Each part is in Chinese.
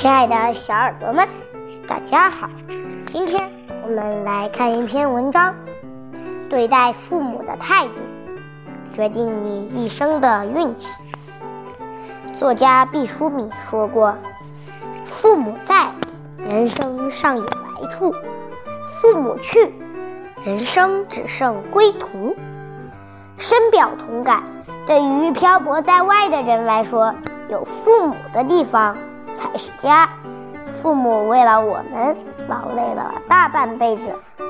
亲爱的小耳朵们，大家好！今天我们来看一篇文章：对待父母的态度，决定你一生的运气。作家毕淑敏说过：“父母在，人生尚有来处；父母去，人生只剩归途。”深表同感。对于漂泊在外的人来说，有父母的地方才是家。父母为了我们劳累了大半辈子，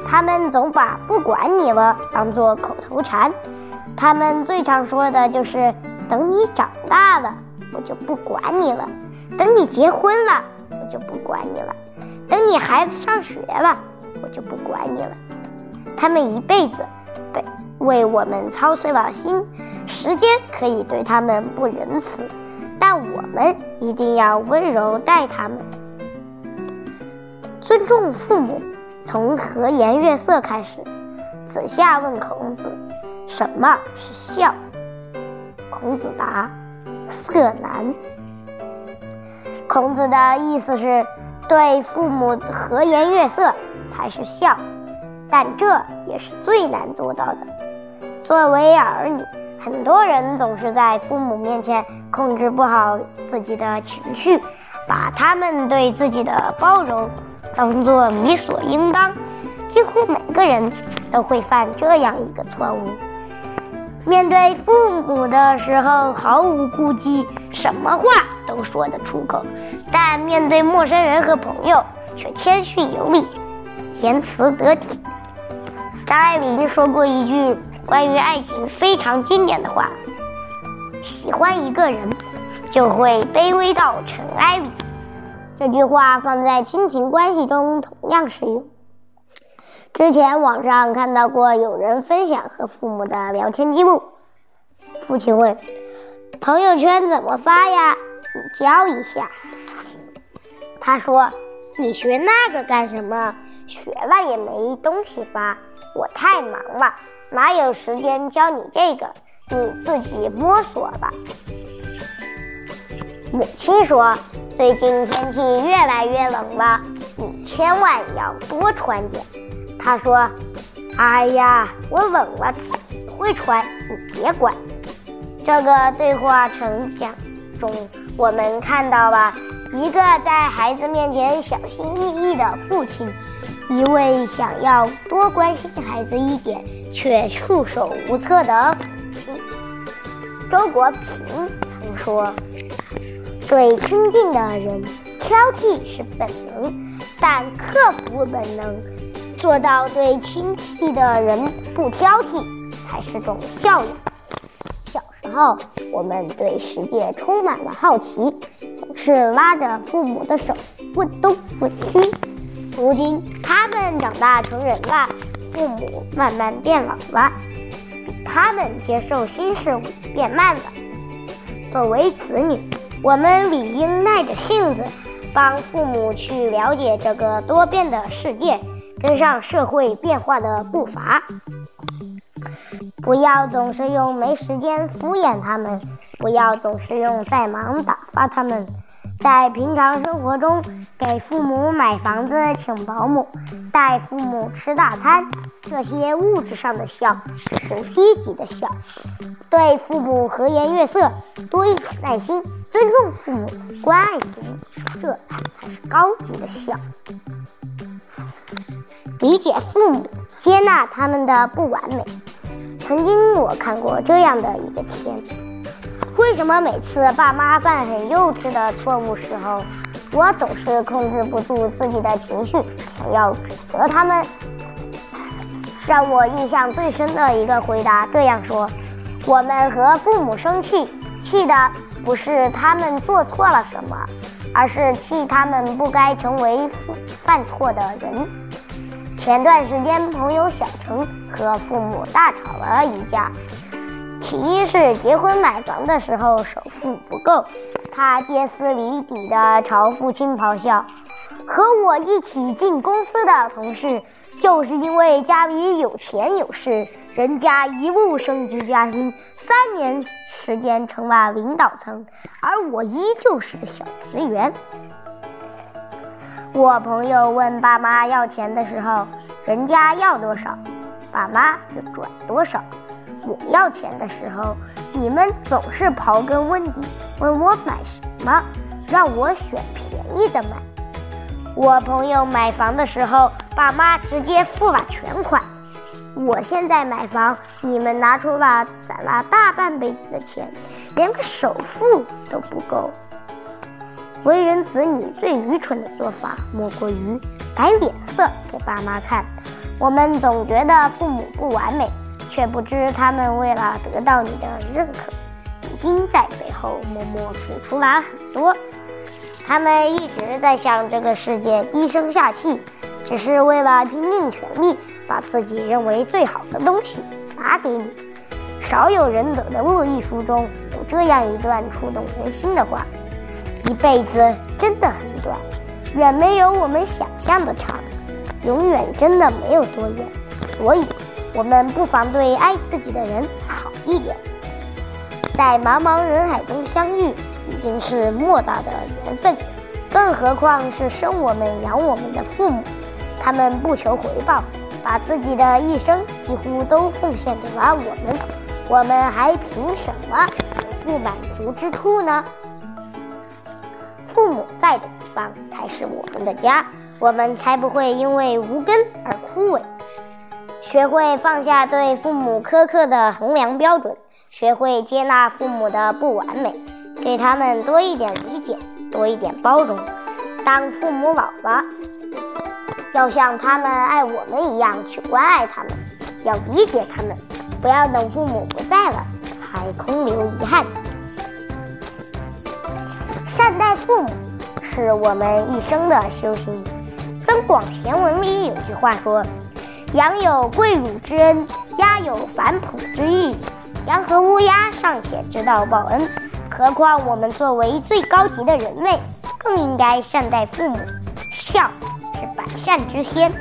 他们总把“不管你了”当做口头禅。他们最常说的就是：“等你长大了，我就不管你了；等你结婚了，我就不管你了；等你孩子上学了，我就不管你了。”他们一辈子被为我们操碎了心。时间可以对他们不仁慈，我们一定要温柔待他们。尊重父母，从和颜悦色开始。子夏问孔子：“什么是孝？”孔子答：“色难。”孔子的意思是，对父母和颜悦色才是孝，但这也是最难做到的。作为儿女。很多人总是在父母面前控制不好自己的情绪，把他们对自己的包容当做理所应当。几乎每个人都会犯这样一个错误：面对父母的时候毫无顾忌，什么话都说得出口；但面对陌生人和朋友却谦逊有礼，言辞得体。张爱玲说过一句。关于爱情非常经典的话：喜欢一个人，就会卑微到尘埃里。这句话放在亲情关系中同样适用。之前网上看到过有人分享和父母的聊天记录，父亲问：“朋友圈怎么发呀？你教一下。”他说：“你学那个干什么？学了也没东西发。我太忙了。”哪有时间教你这个？你自己摸索吧。母亲说：“最近天气越来越冷了，你千万要多穿点。”他说：“哎呀，我冷了自己会穿，你别管。”这个对话成讲中，我们看到了一个在孩子面前小心翼翼的父亲。一位想要多关心孩子一点却束手无策的，周国平曾说：“对亲近的人挑剔是本能，但克服本能，做到对亲戚的人不挑剔才是种教养。”小时候，我们对世界充满了好奇，是拉着父母的手问东问西。如今他们长大成人了，父母慢慢变老了，他们接受新事物变慢了。作为子女，我们理应耐着性子，帮父母去了解这个多变的世界，跟上社会变化的步伐。不要总是用没时间敷衍他们，不要总是用在忙打发他们。在平常生活中，给父母买房子、请保姆、带父母吃大餐，这些物质上的孝是低级的孝；对父母和颜悦色，多一点耐心，尊重父母，关爱父母，这才是高级的孝。理解父母，接纳他们的不完美。曾经我看过这样的一个片。为什么每次爸妈犯很幼稚的错误时候，我总是控制不住自己的情绪，想要指责他们？让我印象最深的一个回答这样说：我们和父母生气，气的不是他们做错了什么，而是气他们不该成为犯错的人。前段时间，朋友小陈和父母大吵了一架。起因是结婚买房的时候首付不够，他歇斯底里的朝父亲咆哮。和我一起进公司的同事，就是因为家里有钱有势，人家一路升职加薪，三年时间成了领导层，而我依旧是个小职员。我朋友问爸妈要钱的时候，人家要多少，爸妈就转多少。我要钱的时候，你们总是刨根问底，问我买什么，让我选便宜的买。我朋友买房的时候，爸妈直接付了全款。我现在买房，你们拿出了攒了大半辈子的钱，连个首付都不够。为人子女最愚蠢的做法，莫过于摆脸色给爸妈看。我们总觉得父母不完美，却不知他们为了得到你的认可，已经在背后默默付出了很多。他们一直在向这个世界低声下气，只是为了拼尽全力把自己认为最好的东西拿给你。少有人得的路一书中有这样一段触动人心的话。一辈子真的很短，远没有我们想象的长，永远真的没有多远，所以，我们不妨对爱自己的人好一点。在茫茫人海中相遇，已经是莫大的缘分，更何况是生我们养我们的父母，他们不求回报，把自己的一生几乎都奉献给了我们，我们还凭什么有不满足之处呢？父母在的地方才是我们的家，我们才不会因为无根而枯萎。学会放下对父母苛刻的衡量标准，学会接纳父母的不完美，给他们多一点理解，多一点包容。当父母老了，要像他们爱我们一样去关爱他们，要理解他们，不要等父母不在了才空留遗憾。善待父母是我们一生的修行。《增广贤文》里有句话说：“羊有跪乳之恩，鸦有反哺之义。羊和乌鸦尚且知道报恩，何况我们作为最高级的人类，更应该善待父母。孝是百善之先，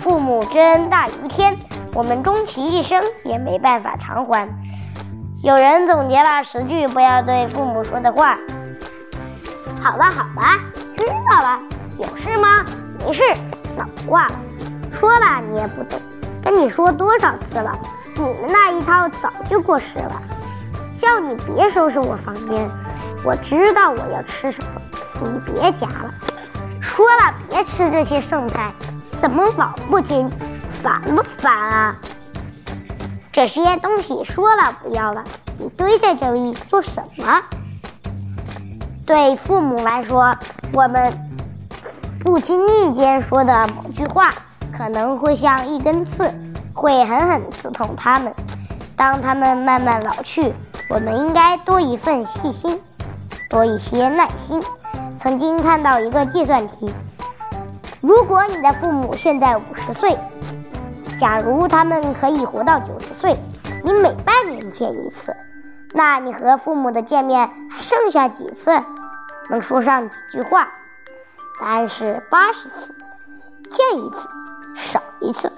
父母之恩大于天，我们终其一生也没办法偿还。”有人总结了十句不要对父母说的话。好吧好吧，知道了。有事吗？没事，那我挂了。说了你也不懂，跟你说多少次了？你们那一套早就过时了。叫你别收拾我房间，我知道我要吃什么，你别夹了。说了别吃这些剩菜，怎么老不听？烦不烦啊？这些东西说了不要了，你堆在这里做什么？对父母来说，我们不经意间说的某句话，可能会像一根刺，会狠狠刺痛他们。当他们慢慢老去，我们应该多一份细心，多一些耐心。曾经看到一个计算题：如果你的父母现在五十岁，假如他们可以活到九十岁，你每半年见一次，那你和父母的见面还剩下几次？能说上几句话？答案是八十次，见一次少一次。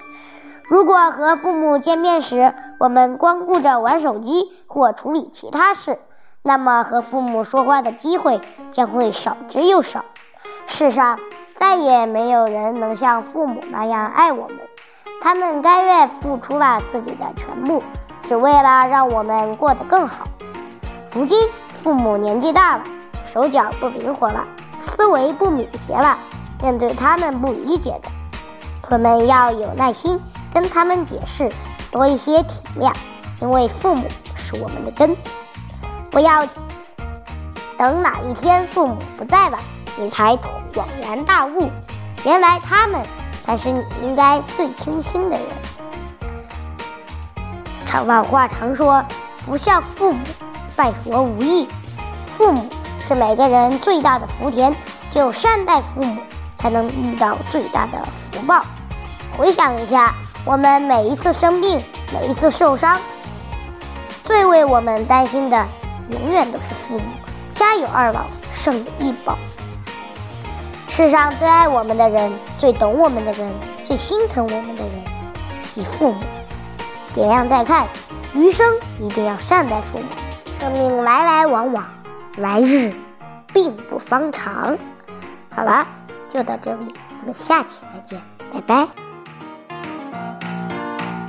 如果和父母见面时，我们光顾着玩手机或处理其他事，那么和父母说话的机会将会少之又少。世上再也没有人能像父母那样爱我们，他们甘愿付出了自己的全部，只为了让我们过得更好。如今父母年纪大了。手脚不灵活了，思维不敏捷了，面对他们不理解的，我们要有耐心跟他们解释，多一些体谅，因为父母是我们的根。不要等哪一天父母不在了，你才恍然大悟，原来他们才是你应该最倾心的人。常老话常说，不孝父母，拜佛无益。父母。是每个人最大的福田，只有善待父母，才能遇到最大的福报。回想一下，我们每一次生病，每一次受伤，最为我们担心的，永远都是父母。家有二老，胜有一宝。世上最爱我们的人，最懂我们的人，最心疼我们的人，即父母。点亮再看，余生一定要善待父母。生命来来往往。来日并不方长。好了，就到这里，我们下期再见，拜拜。